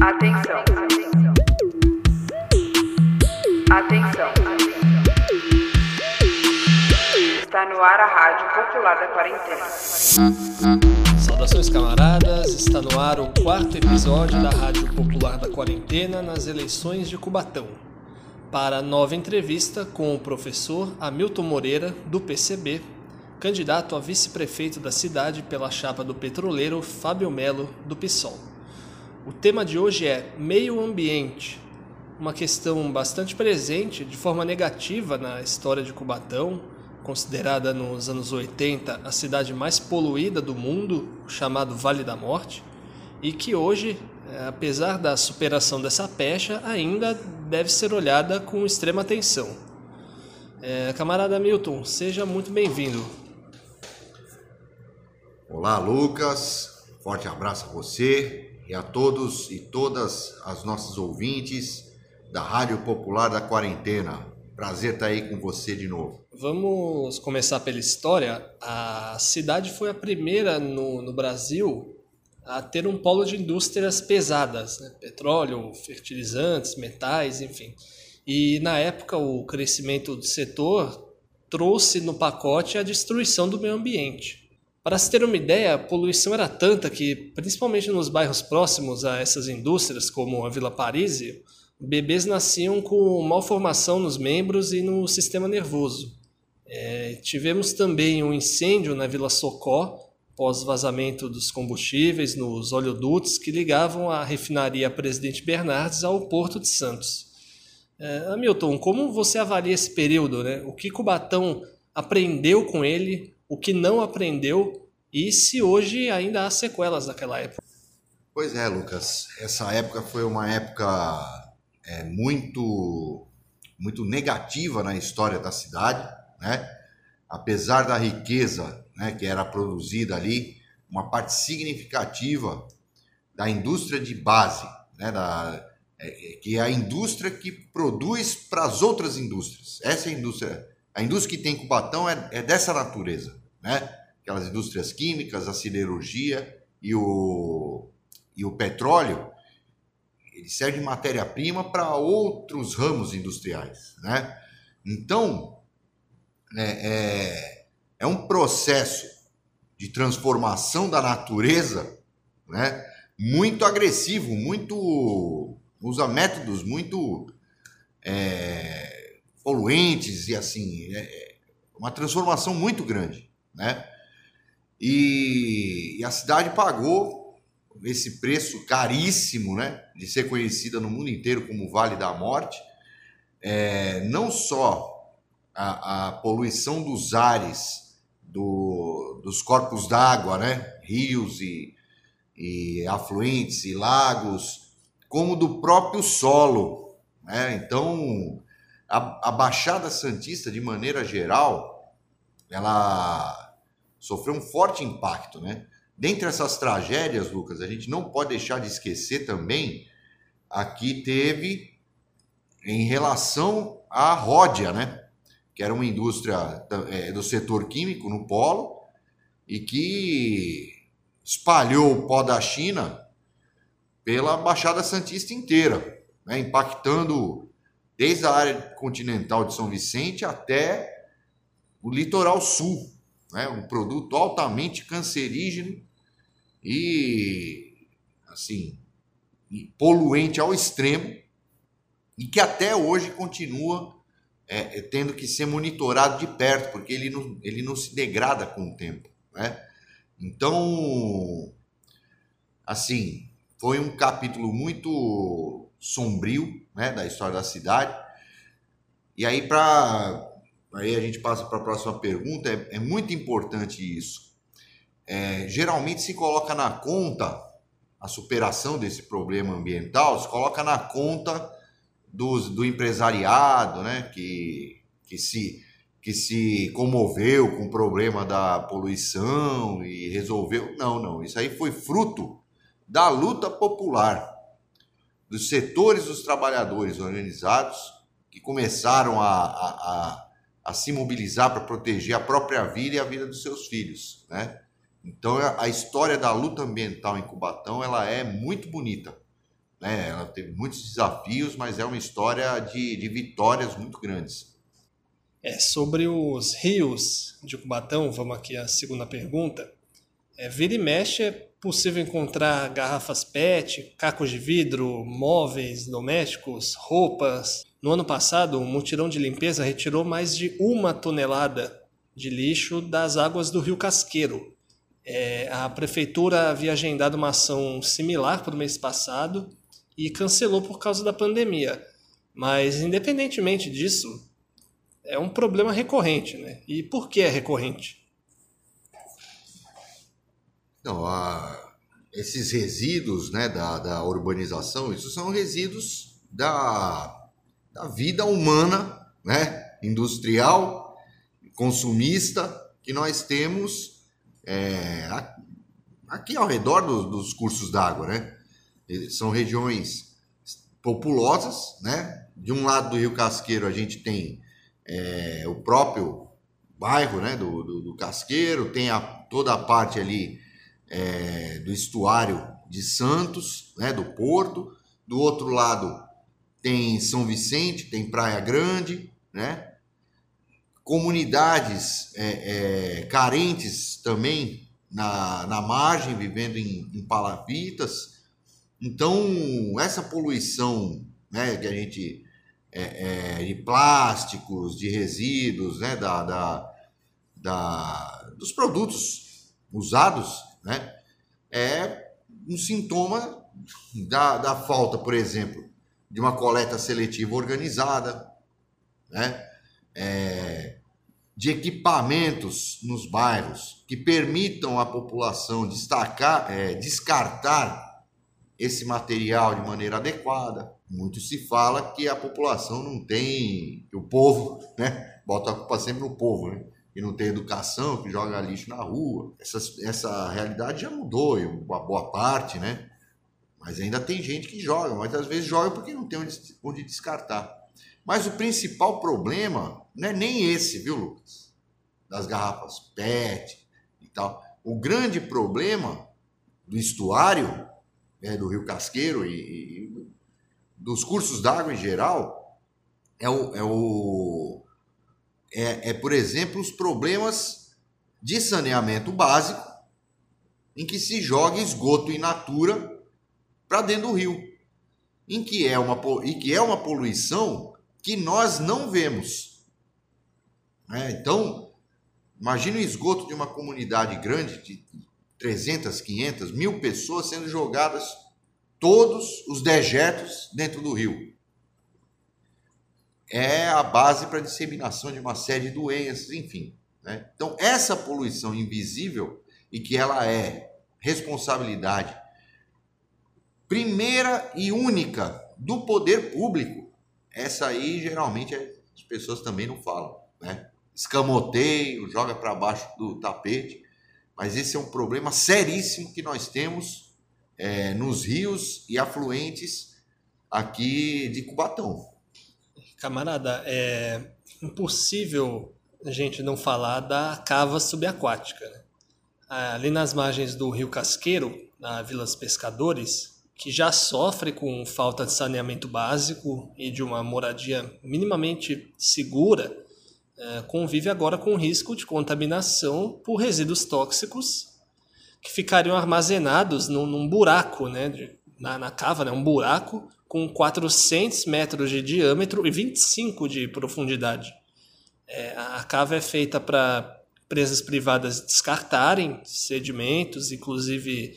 Atenção. Atenção. Está no ar a Rádio Popular da Quarentena. Saudações, camaradas! Está no ar o quarto episódio da Rádio Popular da Quarentena nas eleições de Cubatão. Para a nova entrevista com o professor Hamilton Moreira, do PCB, candidato a vice-prefeito da cidade pela chapa do petroleiro Fábio Melo, do PSOL. O tema de hoje é meio ambiente, uma questão bastante presente de forma negativa na história de Cubatão, considerada nos anos 80 a cidade mais poluída do mundo, chamado Vale da Morte, e que hoje, eh, apesar da superação dessa pecha, ainda deve ser olhada com extrema atenção. É, camarada Milton, seja muito bem-vindo. Olá, Lucas. Forte abraço a você e a todos e todas as nossas ouvintes da Rádio Popular da Quarentena. Prazer estar aí com você de novo. Vamos começar pela história. A cidade foi a primeira no, no Brasil a ter um polo de indústrias pesadas, né? petróleo, fertilizantes, metais, enfim. E na época o crescimento do setor trouxe no pacote a destruição do meio ambiente. Para se ter uma ideia, a poluição era tanta que, principalmente nos bairros próximos a essas indústrias, como a Vila Parísio, bebês nasciam com malformação nos membros e no sistema nervoso. É, tivemos também um incêndio na Vila Socó, pós vazamento dos combustíveis nos oleodutos que ligavam a refinaria Presidente Bernardes ao Porto de Santos. É, Hamilton, como você avalia esse período? Né? O que Cubatão aprendeu com ele? O que não aprendeu e se hoje ainda há sequelas daquela época. Pois é, Lucas. Essa época foi uma época é, muito, muito negativa na história da cidade, né? Apesar da riqueza né, que era produzida ali, uma parte significativa da indústria de base, né, da, é, é que é a indústria que produz para as outras indústrias. Essa é a indústria. A indústria que tem Cubatão é, é dessa natureza né? Aquelas indústrias químicas, a siderurgia e o, e o petróleo, ele serve de matéria-prima para outros ramos industriais, né? Então, é, é, é um processo de transformação da natureza, né? Muito agressivo, muito usa métodos muito é, poluentes e assim, é, é uma transformação muito grande né? E, e a cidade pagou esse preço caríssimo, né? De ser conhecida no mundo inteiro como Vale da Morte. É, não só a, a, poluição dos ares, do, dos corpos d'água, né? Rios e, e afluentes e lagos, como do próprio solo. Né? Então, a, a Baixada Santista, de maneira geral, ela sofreu um forte impacto, né? Dentre essas tragédias, Lucas, a gente não pode deixar de esquecer também aqui teve em relação à Ródia, né? Que era uma indústria é, do setor químico no polo e que espalhou o pó da China pela Baixada Santista inteira, né? impactando desde a área continental de São Vicente até o litoral sul, né? um produto altamente cancerígeno e assim poluente ao extremo e que até hoje continua é, é, tendo que ser monitorado de perto porque ele não, ele não se degrada com o tempo, né? Então, assim, foi um capítulo muito sombrio, né, da história da cidade. E aí para aí a gente passa para a próxima pergunta, é, é muito importante isso. É, geralmente se coloca na conta a superação desse problema ambiental, se coloca na conta do, do empresariado, né, que, que, se, que se comoveu com o problema da poluição e resolveu. Não, não, isso aí foi fruto da luta popular, dos setores dos trabalhadores organizados que começaram a, a, a a se mobilizar para proteger a própria vida e a vida dos seus filhos, né? Então a história da luta ambiental em Cubatão ela é muito bonita, né? ela teve muitos desafios, mas é uma história de, de vitórias muito grandes. É, sobre os rios de Cubatão, vamos aqui à segunda pergunta. É, vira e mexe possível encontrar garrafas PET, cacos de vidro, móveis domésticos, roupas. No ano passado, um mutirão de limpeza retirou mais de uma tonelada de lixo das águas do Rio Casqueiro. É, a prefeitura havia agendado uma ação similar para o mês passado e cancelou por causa da pandemia. Mas, independentemente disso, é um problema recorrente. Né? E por que é recorrente? Não, a, esses resíduos né, da, da urbanização, isso são resíduos da, da vida humana, né, industrial, consumista, que nós temos é, aqui ao redor do, dos cursos d'água. Né? São regiões populosas, né? De um lado do Rio Casqueiro a gente tem é, o próprio bairro né, do, do, do Casqueiro, tem a, toda a parte ali é, do estuário de Santos, né, do Porto. Do outro lado tem São Vicente, tem Praia Grande, né? Comunidades é, é, carentes também na, na margem, vivendo em, em. Então, essa poluição né, que a gente. É, é, de plásticos, de resíduos, né, da, da, da, dos produtos usados né? É um sintoma da, da falta, por exemplo, de uma coleta seletiva organizada, né? É, de equipamentos nos bairros que permitam à população destacar, é, descartar esse material de maneira adequada. Muito se fala que a população não tem, o povo, né? Bota a culpa sempre no povo, né? Que não tem educação, que joga lixo na rua. Essa, essa realidade já mudou, uma boa parte, né? Mas ainda tem gente que joga, mas às vezes joga porque não tem onde, onde descartar. Mas o principal problema não é nem esse, viu, Lucas? Das garrafas PET e tal. O grande problema do estuário, né, do Rio Casqueiro e, e dos cursos d'água em geral, é o, é o é, é, por exemplo, os problemas de saneamento básico, em que se joga esgoto in natura para dentro do rio, em que é uma, e que é uma poluição que nós não vemos. É, então, imagine o esgoto de uma comunidade grande, de 300, 500, mil pessoas sendo jogadas todos os dejetos dentro do rio é a base para a disseminação de uma série de doenças, enfim. Né? Então, essa poluição invisível e que ela é responsabilidade primeira e única do poder público, essa aí geralmente as pessoas também não falam, né? Escamoteio, joga para baixo do tapete, mas esse é um problema seríssimo que nós temos é, nos rios e afluentes aqui de Cubatão. Camarada, é impossível a gente não falar da cava subaquática. Né? Ali nas margens do Rio Casqueiro, na Vila dos Pescadores, que já sofre com falta de saneamento básico e de uma moradia minimamente segura, é, convive agora com risco de contaminação por resíduos tóxicos que ficariam armazenados num, num buraco, né, de, na, na cava, né, um buraco com 400 metros de diâmetro e 25 de profundidade. É, a cava é feita para empresas privadas descartarem sedimentos, inclusive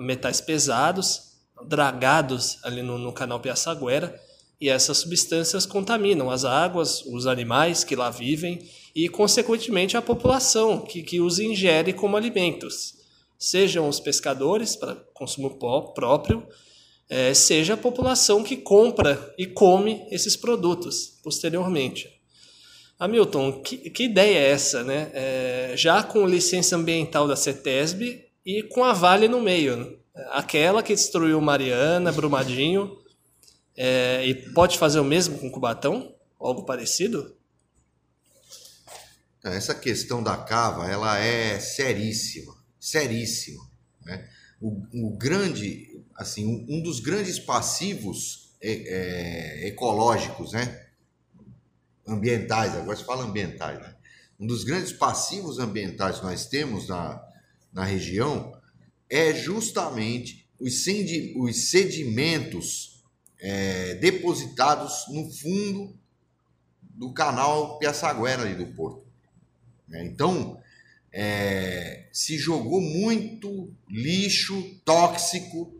metais pesados, dragados ali no, no canal Piaçaguera, e essas substâncias contaminam as águas, os animais que lá vivem e, consequentemente, a população que, que os ingere como alimentos, sejam os pescadores para consumo próprio, é, seja a população que compra e come esses produtos posteriormente. Hamilton, que, que ideia é essa, né? É, já com licença ambiental da CETESB e com a Vale no meio, né? aquela que destruiu Mariana, Brumadinho, é, e pode fazer o mesmo com Cubatão? Algo parecido? Essa questão da cava, ela é seríssima, seríssima. Né? O, o grande assim, um, dos grandes passivos é, é, ecológicos, né? Ambientais, agora se fala ambientais, né? Um dos grandes passivos ambientais que nós temos na, na região é justamente os, sedimentos é, depositados no fundo do canal Piaçaguera ali do porto. Né? Então, é, se jogou muito lixo tóxico,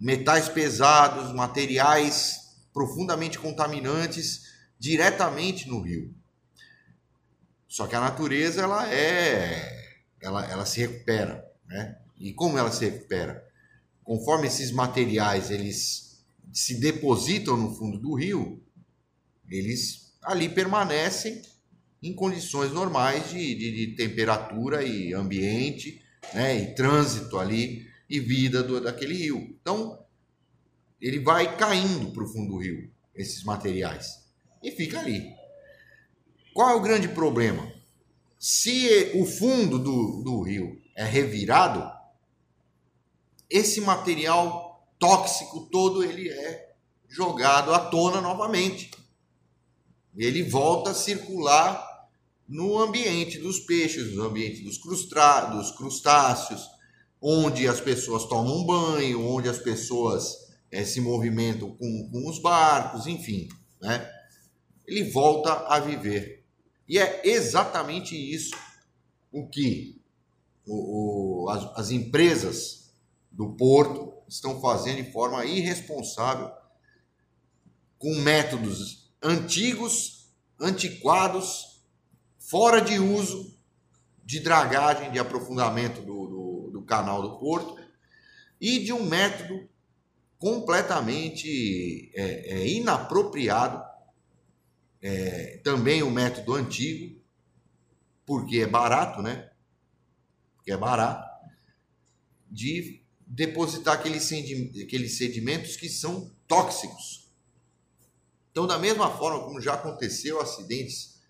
metais pesados, materiais profundamente contaminantes diretamente no rio. Só que a natureza ela é, ela, ela se recupera, né? E como ela se recupera? Conforme esses materiais eles se depositam no fundo do rio, eles ali permanecem em condições normais de, de, de temperatura e ambiente, né, e trânsito ali e vida do, daquele rio. Então, ele vai caindo para o fundo do rio, esses materiais, e fica ali. Qual é o grande problema? Se o fundo do, do rio é revirado, esse material tóxico todo ele é jogado à tona novamente. Ele volta a circular no ambiente dos peixes, no ambiente dos, dos crustáceos, onde as pessoas tomam banho, onde as pessoas é, se movimentam com, com os barcos, enfim, né? ele volta a viver. E é exatamente isso o que o, o, as, as empresas do porto estão fazendo de forma irresponsável, com métodos antigos, antiquados fora de uso de dragagem, de aprofundamento do, do, canal do porto e de um método completamente é, é, inapropriado, é, também o um método antigo, porque é barato, né? Porque é barato, de depositar aqueles, aqueles sedimentos que são tóxicos. Então, da mesma forma como já aconteceu acidentes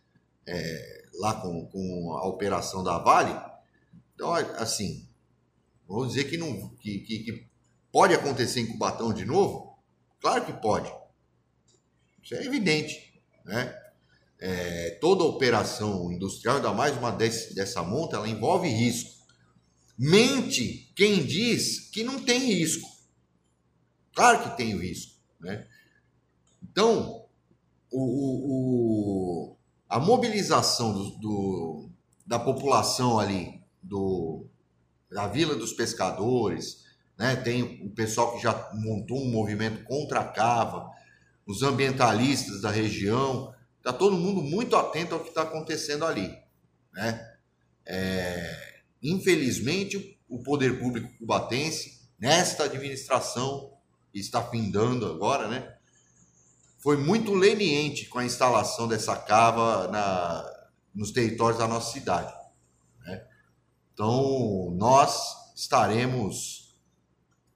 é, lá com, com a operação da Vale. Então, assim, vamos dizer que, não, que, que, que pode acontecer em Cubatão de novo? Claro que pode. Isso é evidente, né? É, toda operação industrial, ainda mais uma desse, dessa monta, ela envolve risco. Mente quem diz que não tem risco. Claro que tem o risco, né? Então, o, o, a mobilização do, do, da população ali, do, da Vila dos Pescadores, né? tem o pessoal que já montou um movimento contra a cava, os ambientalistas da região, está todo mundo muito atento ao que está acontecendo ali. Né? É, infelizmente, o poder público cubatense, nesta administração, está findando agora, né? foi muito leniente com a instalação dessa cava na, nos territórios da nossa cidade. Então, nós estaremos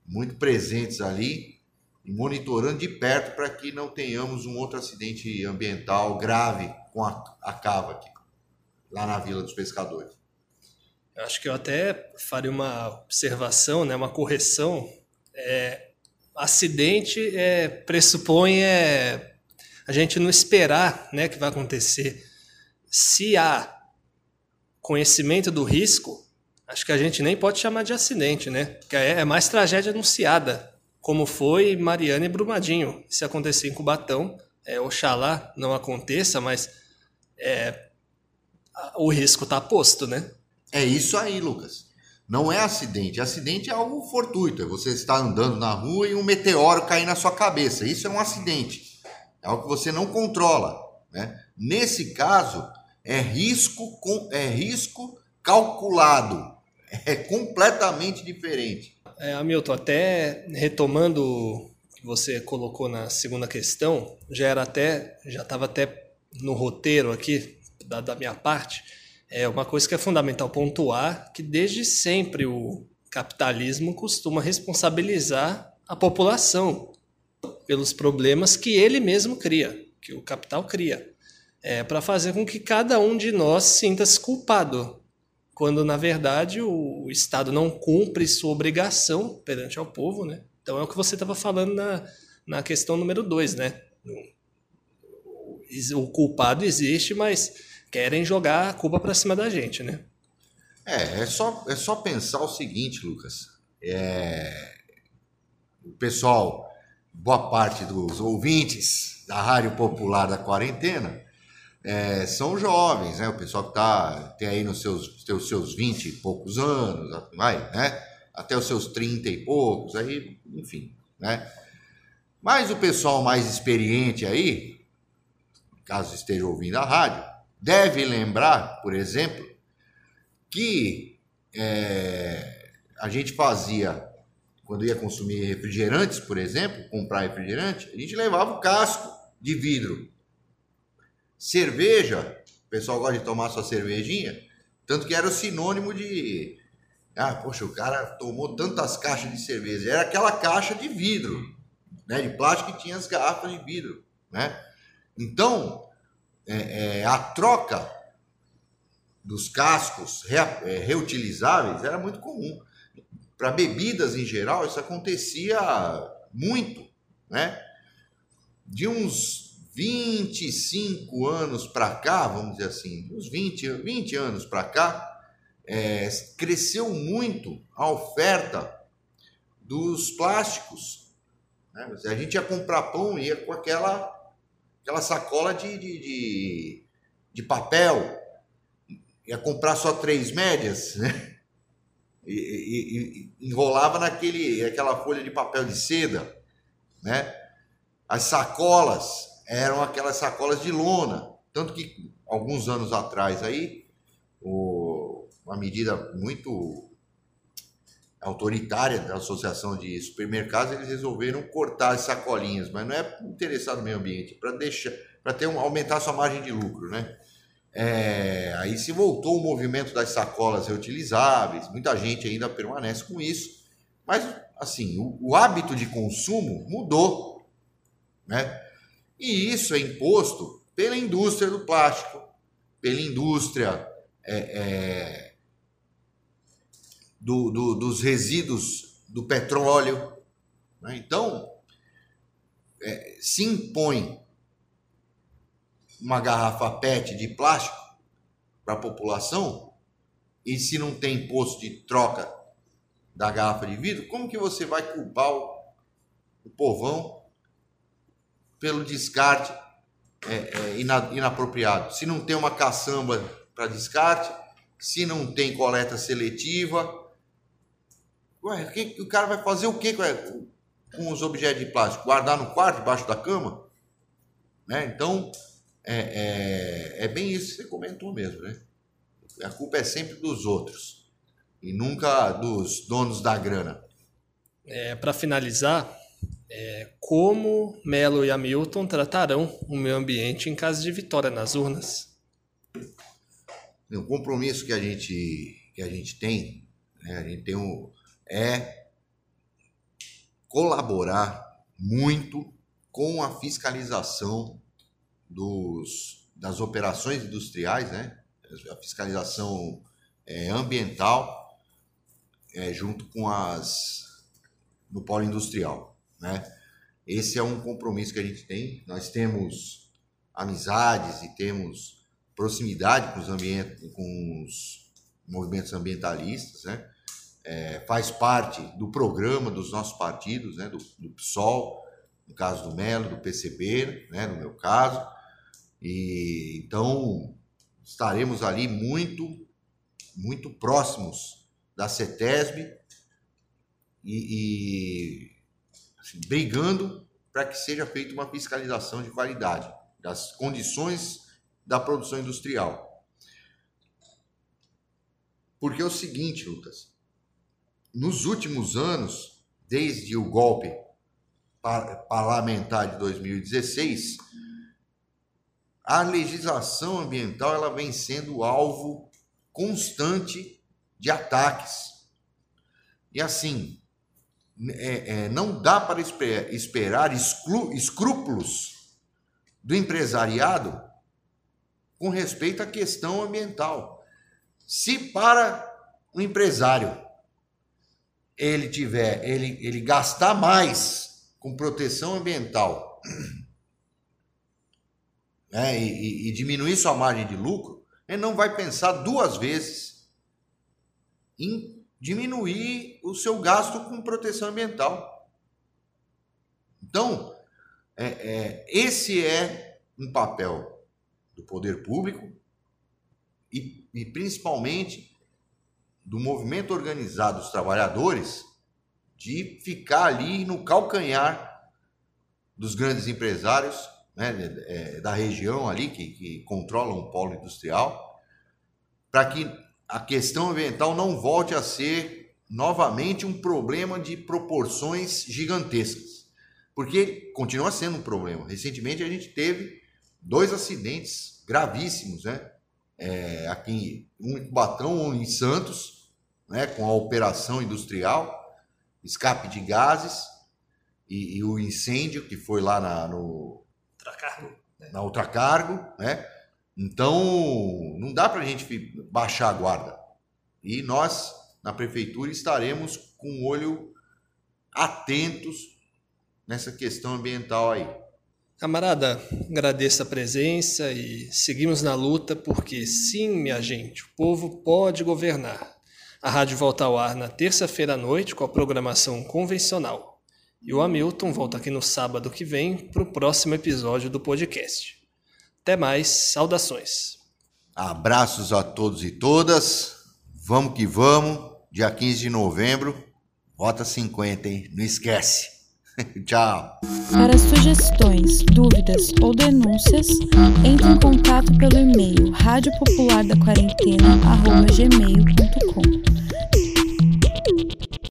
muito presentes ali e monitorando de perto para que não tenhamos um outro acidente ambiental grave com a, a cava aqui, lá na Vila dos Pescadores. Eu acho que eu até faria uma observação, né, uma correção. É, acidente é, pressupõe é, a gente não esperar né, que vai acontecer. Se há conhecimento do risco, acho que a gente nem pode chamar de acidente, né? É, é mais tragédia anunciada, como foi Mariana e Brumadinho. Se acontecer em Cubatão, é, oxalá não aconteça, mas é, o risco está posto, né? É isso aí, Lucas. Não é acidente. Acidente é algo fortuito. É você estar andando na rua e um meteoro cair na sua cabeça. Isso é um acidente. É algo que você não controla. Né? Nesse caso, é risco, com, é risco calculado. É completamente diferente. É, Hamilton, até retomando o que você colocou na segunda questão, já era até, já estava até no roteiro aqui da, da minha parte é uma coisa que é fundamental pontuar que desde sempre o capitalismo costuma responsabilizar a população pelos problemas que ele mesmo cria, que o capital cria, é, para fazer com que cada um de nós sinta-se culpado, quando na verdade o Estado não cumpre sua obrigação perante ao povo, né, Então é o que você estava falando na, na questão número dois, né? O culpado existe, mas querem jogar a culpa para cima da gente, né? É, é só, é só pensar o seguinte, Lucas. É... O pessoal, boa parte dos ouvintes da Rádio Popular da Quarentena é, são jovens, né? O pessoal que tá, tem aí nos seus, seus, seus 20 e poucos anos, vai, né? Até os seus 30 e poucos, aí, enfim, né? Mas o pessoal mais experiente aí, caso esteja ouvindo a rádio, deve lembrar, por exemplo, que é, a gente fazia, quando ia consumir refrigerantes, por exemplo, comprar refrigerante, a gente levava o casco de vidro. Cerveja, o pessoal gosta de tomar sua cervejinha, tanto que era o sinônimo de. Ah, poxa, o cara tomou tantas caixas de cerveja. Era aquela caixa de vidro, né, de plástico que tinha as garrafas de vidro. Né? Então, é, é, a troca dos cascos re, é, reutilizáveis era muito comum. Para bebidas em geral, isso acontecia muito, né? De uns 25 anos para cá, vamos dizer assim, uns 20, 20 anos para cá, é, cresceu muito a oferta dos plásticos. Né? A gente ia comprar pão, ia com aquela, aquela sacola de, de, de, de papel, ia comprar só três médias, né? E, e, e, enrolava naquele, aquela folha de papel de seda, né? As sacolas eram aquelas sacolas de lona, tanto que alguns anos atrás aí, o, uma medida muito autoritária da Associação de Supermercados, eles resolveram cortar as sacolinhas, mas não é interessado no meio ambiente, para deixar, para ter um, aumentar sua margem de lucro, né? É, aí se voltou o movimento das sacolas reutilizáveis, muita gente ainda permanece com isso, mas assim, o, o hábito de consumo mudou, né? E isso é imposto pela indústria do plástico, pela indústria é, é, do, do, dos resíduos do petróleo. Né? Então, é, se impõe uma garrafa PET de plástico para a população e se não tem imposto de troca da garrafa de vidro, como que você vai culpar o, o povão pelo descarte é, é, inapropriado? Se não tem uma caçamba para descarte, se não tem coleta seletiva, ué, o, o cara vai fazer o que com os objetos de plástico? Guardar no quarto, debaixo da cama? Né? Então, é, é, é bem isso que você comentou mesmo, né? A culpa é sempre dos outros e nunca dos donos da grana. É, Para finalizar, é, como Melo e Hamilton tratarão o meio ambiente em caso de vitória nas urnas? O compromisso que a gente, que a gente tem, né, a gente tem um, é colaborar muito com a fiscalização dos, das operações industriais, né? a fiscalização é, ambiental, é, junto com as no polo industrial. Né? Esse é um compromisso que a gente tem. Nós temos amizades e temos proximidade com os, ambient, com os movimentos ambientalistas, né? É, faz parte do programa dos nossos partidos, né? do, do PSOL, no caso do Melo, do PCB, né? no meu caso, e então estaremos ali muito, muito próximos da CETESB e, e brigando para que seja feita uma fiscalização de qualidade das condições da produção industrial. Porque é o seguinte, Lucas, nos últimos anos, desde o golpe parlamentar de 2016, a legislação ambiental ela vem sendo alvo constante de ataques. E assim, é, é, não dá para esperar exclu, escrúpulos do empresariado com respeito à questão ambiental. Se para o empresário ele tiver, ele, ele gastar mais com proteção ambiental né, e, e, diminuir sua margem de lucro, ele não vai pensar duas vezes em diminuir o seu gasto com proteção ambiental. Então, é, é, esse é um papel do poder público e, e principalmente do movimento organizado dos trabalhadores de ficar ali no calcanhar dos grandes empresários né, é, da região ali, que, que controlam o polo industrial, para que a questão ambiental não volte a ser novamente um problema de proporções gigantescas. Porque continua sendo um problema. Recentemente a gente teve dois acidentes gravíssimos, né? É, aqui um em Cubatão, um em Santos, né? com a operação industrial, escape de gases e, e o incêndio que foi lá na, no, Ultracargo. Na Ultracargo, né? Então, não dá para a gente baixar a guarda. E nós, na prefeitura, estaremos com o olho atentos nessa questão ambiental aí. Camarada, agradeço a presença e seguimos na luta, porque sim, minha gente, o povo pode governar. A rádio volta ao ar na terça-feira à noite com a programação convencional. E o Hamilton volta aqui no sábado que vem para o próximo episódio do podcast. Até mais, saudações. Abraços a todos e todas. Vamos que vamos. Dia 15 de novembro, vota 50, hein? Não esquece. Tchau. Para sugestões, dúvidas ou denúncias, entre em contato pelo e-mail radiopopulardaquarentena.gmail.com